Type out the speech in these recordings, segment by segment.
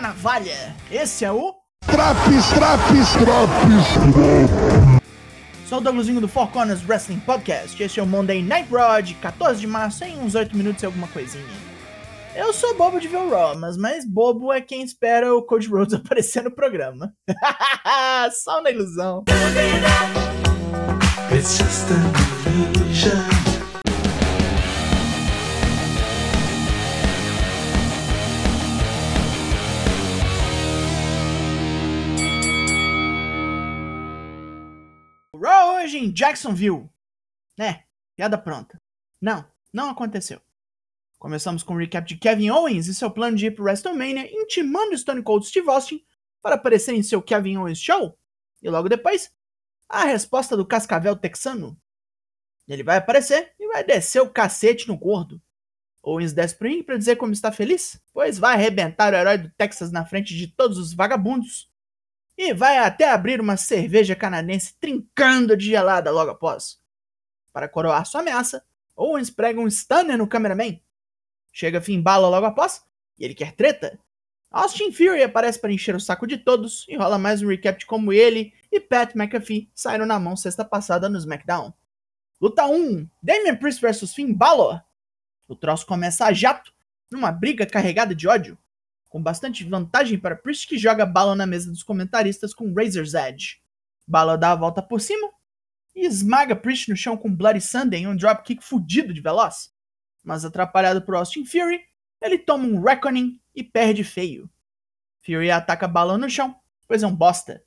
navalha. Esse é o. Traps, traps, traps, Sou o Douglasinho do Four Corners Wrestling Podcast. Esse é o Monday Night Raw de 14 de março em uns 8 minutos e alguma coisinha. Eu sou bobo de ver o Raw, mas mais bobo é quem espera o Cody Rhodes aparecer no programa. Só na ilusão. It's just an illusion. Hoje em Jacksonville. É, piada pronta. Não, não aconteceu. Começamos com um recap de Kevin Owens e seu plano de ir pro WrestleMania, intimando Stone Cold Steve Austin para aparecer em seu Kevin Owens Show. E logo depois, a resposta do Cascavel texano. Ele vai aparecer e vai descer o cacete no gordo. Owens desce pro ringue pra dizer como está feliz, pois vai arrebentar o herói do Texas na frente de todos os vagabundos. E vai até abrir uma cerveja canadense trincando de gelada logo após. Para coroar sua ameaça, Owens prega um stunner no cameraman. Chega Finn Balor logo após, e ele quer treta. Austin Fury aparece para encher o saco de todos e rola mais um recap de como ele e Pat McAfee saíram na mão sexta passada no SmackDown. Luta 1: Damian Priest vs Finn Balor. O troço começa a jato, numa briga carregada de ódio, com bastante vantagem para Priest que joga Balor na mesa dos comentaristas com Razor's Edge. Balor dá a volta por cima e esmaga Priest no chão com Bloody Sunday em um dropkick fudido de veloz. Mas atrapalhado por Austin Fury, ele toma um Reckoning e perde feio. Fury ataca Balor no chão, pois é um bosta.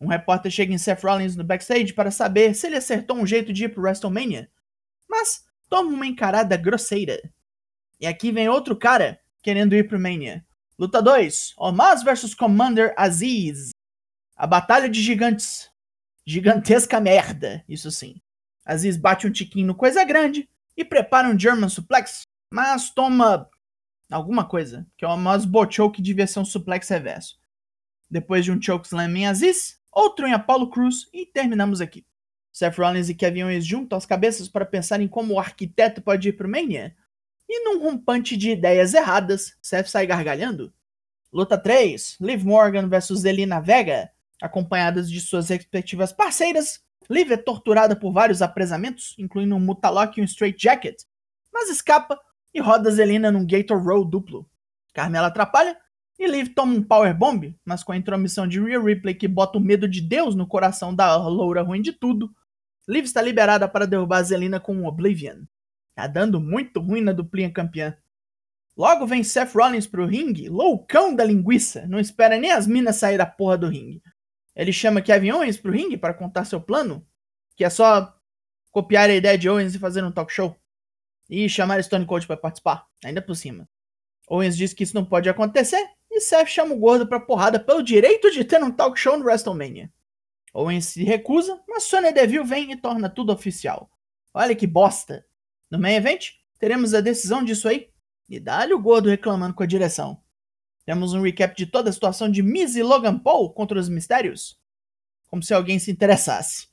Um repórter chega em Seth Rollins no backstage para saber se ele acertou um jeito de ir pro WrestleMania, mas toma uma encarada grosseira. E aqui vem outro cara querendo ir pro Mania. Luta 2: Omaz vs Commander Aziz. A batalha de gigantes. Gigantesca merda, isso sim. Aziz bate um tiquinho no coisa grande e prepara um German suplex, mas toma alguma coisa, que é o botou que devia ser um suplex reverso. Depois de um chokeslam em Aziz, outro em Apollo Cruz e terminamos aqui. Seth Rollins e Kevin Owens juntam as cabeças para pensar em como o arquiteto pode ir pro Mania. E num rompante de ideias erradas, Seth sai gargalhando. Luta 3: Liv Morgan vs Zelina Vega. Acompanhadas de suas respectivas parceiras, Liv é torturada por vários apresamentos, incluindo um Mutalock e um Straight Jacket, mas escapa e roda Zelina num Gator Roll duplo. Carmela atrapalha e Liv toma um Powerbomb, mas com a intromissão de Rhea Ripley que bota o medo de Deus no coração da loura ruim de tudo, Liv está liberada para derrubar Zelina com um Oblivion. Tá dando muito ruim na duplinha campeã. Logo vem Seth Rollins pro ringue, loucão da linguiça, não espera nem as minas sair da porra do ringue. Ele chama Kevin Owens pro ringue para contar seu plano, que é só copiar a ideia de Owens e fazer um talk show. E chamar Stone Cold para participar, ainda por cima. Owens diz que isso não pode acontecer e Seth chama o gordo pra porrada pelo direito de ter um talk show no WrestleMania. Owens se recusa, mas Sonya Deville vem e torna tudo oficial. Olha que bosta. No main event, teremos a decisão disso aí. E dá-lhe o gordo reclamando com a direção. Temos um recap de toda a situação de Miz e Logan Paul contra os mistérios. Como se alguém se interessasse.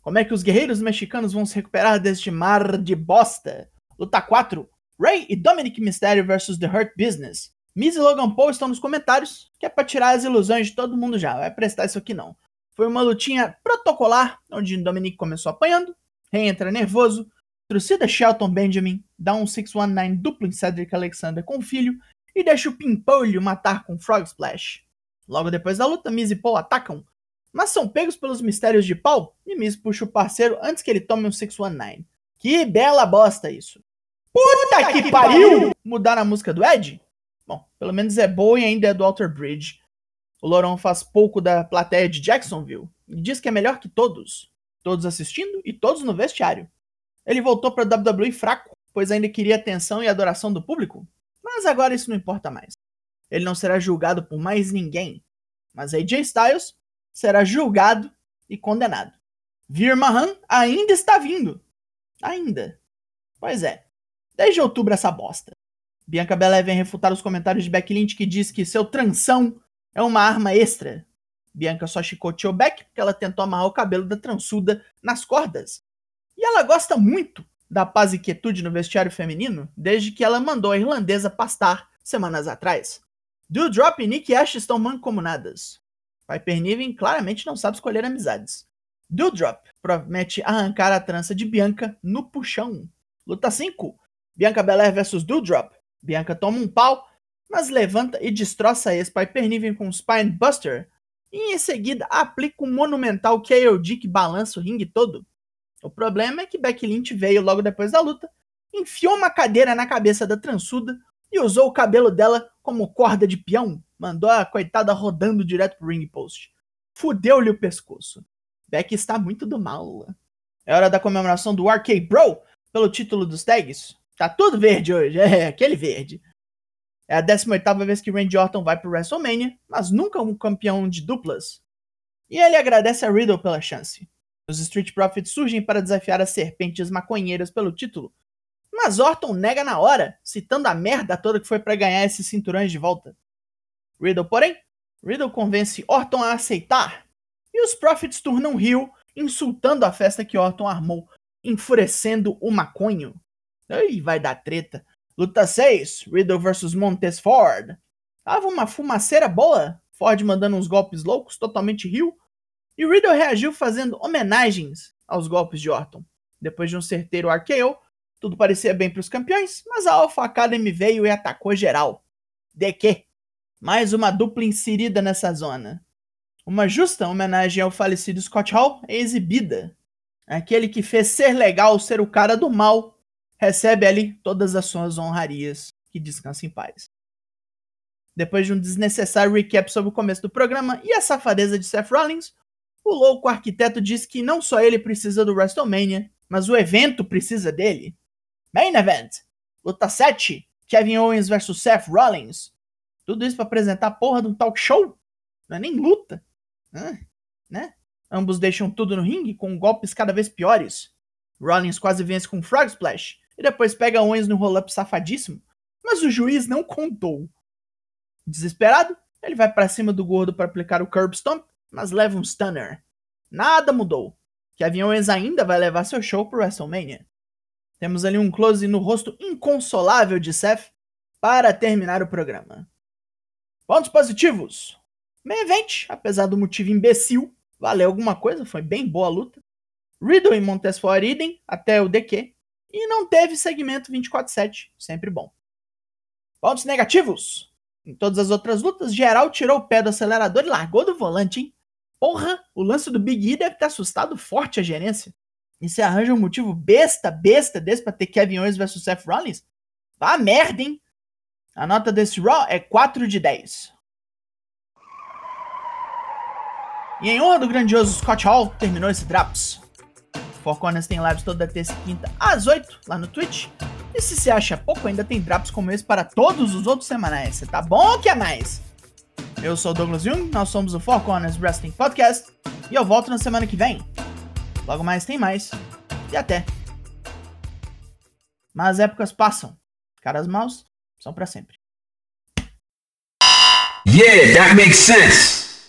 Como é que os guerreiros mexicanos vão se recuperar deste mar de bosta? Luta 4. Ray e Dominic Mysterio vs The Hurt Business. Miz e Logan Paul estão nos comentários, que é pra tirar as ilusões de todo mundo já. Vai prestar isso aqui não. Foi uma lutinha protocolar, onde Dominic começou apanhando, reentra nervoso, trucida Shelton Benjamin, dá um 619 duplo em Cedric Alexander com o filho e deixa o Pimpolho matar com Frog Splash. Logo depois da luta, Miz e Paul atacam, mas são pegos pelos mistérios de Paul e Miz puxa o parceiro antes que ele tome um 619. Que bela bosta isso. Puta, que, pariu! Mudar a música do Ed? Bom, pelo menos é boa e ainda é do Alter Bridge. O Loron faz pouco da plateia de Jacksonville e diz que é melhor que todos. Todos assistindo e todos no vestiário. Ele voltou para WWE fraco, pois ainda queria atenção e adoração do público. Mas agora isso não importa mais. Ele não será julgado por mais ninguém. Mas AJ Styles será julgado e condenado. Vir Mahan ainda está vindo. Ainda. Pois é. Desde outubro essa bosta. Bianca Belair vem refutar os comentários de Becky Lynch que diz que seu tranção é uma arma extra. Bianca só chicoteou Beck porque ela tentou amarrar o cabelo da transuda nas cordas. E ela gosta muito da paz e quietude no vestiário feminino desde que ela mandou a irlandesa pastar semanas atrás. Doudrop e Nick Ash estão mancomunadas. Piper Niven claramente não sabe escolher amizades. Doudrop promete arrancar a trança de Bianca no puxão. Luta 5. Bianca Belair vs Doudrop. Bianca toma um pau, mas levanta e destroça a ex-Piper Niven com um Spine Buster. E em seguida aplica um monumental KOD que balança o ringue todo. O problema é que Becky Lynch veio logo depois da luta, enfiou uma cadeira na cabeça da transuda e usou o cabelo dela como corda de peão. Mandou a coitada rodando direto pro ring post. Fudeu-lhe o pescoço. Beck está muito do mal. É hora da comemoração do RK Bro pelo título dos tags. Tá tudo verde hoje, é aquele verde. É a 18 vez que Randy Orton vai pro WrestleMania, mas nunca um campeão de duplas. E ele agradece a Riddle pela chance. Os Street Profits surgem para desafiar as serpentes maconheiras pelo título, mas Orton nega na hora, citando a merda toda que foi para ganhar esses cinturões de volta. Riddle, porém, Riddle convence Orton a aceitar, e os Profits turnam Rio, insultando a festa que Orton armou, enfurecendo o maconho. Ai, vai dar treta. Luta 6, Riddle vs Montes Ford. Tava uma fumaceira boa, Ford mandando uns golpes loucos, totalmente Rio, e Riddle reagiu fazendo homenagens aos golpes de Orton. Depois de um certeiro RKO, tudo parecia bem para os campeões, mas a Alpha Academy veio e atacou geral. De quê? Mais uma dupla inserida nessa zona. Uma justa homenagem ao falecido Scott Hall é exibida. Aquele que fez ser legal ser o cara do mal recebe ali todas as suas honrarias. Que descanse em paz. Depois de um desnecessário recap sobre o começo do programa e a safadeza de Seth Rollins, o louco arquiteto diz que não só ele precisa do WrestleMania, mas o evento precisa dele. Main Event. Luta 7. Kevin Owens vs Seth Rollins. Tudo isso para apresentar a porra de um talk show? Não é nem luta. né? Ambos deixam tudo no ringue com golpes cada vez piores. Rollins quase vence com Frog Splash e depois pega Owens no roll-up safadíssimo, mas o juiz não contou. Desesperado, ele vai para cima do gordo para aplicar o Curb Stomp, mas leva um Stunner. Nada mudou. Kevin Owens ainda vai levar seu show pro WrestleMania. Temos ali um close no rosto inconsolável de Seth para terminar o programa. Pontos positivos. Main Event, apesar do motivo imbecil, valeu alguma coisa, foi bem boa a luta. Riddle e Montesfort idem até o DQ. E não teve segmento 24-7, sempre bom. Pontos negativos. Em todas as outras lutas, geral tirou o pé do acelerador e largou do volante, hein? Porra, o lance do Big E deve ter assustado forte a gerência. E você arranja um motivo besta, besta desse pra ter Kevin Owens versus Seth Rollins? Vá merda, hein? A nota desse Raw é 4 de 10. E em honra do grandioso Scott Hall, terminou esse Drops. Four Corners tem lives toda terça e quinta às 8 lá no Twitch. E se você acha pouco, ainda tem Drops como esse para todos os outros semanais. Você tá bom ou quer mais? Eu sou o Douglas Jung, nós somos o Four Corners Wrestling Podcast e eu volto na semana que vem. Logo mais tem mais. E até. Mas as épocas passam. Caras maus são para sempre. Yeah, that makes sense.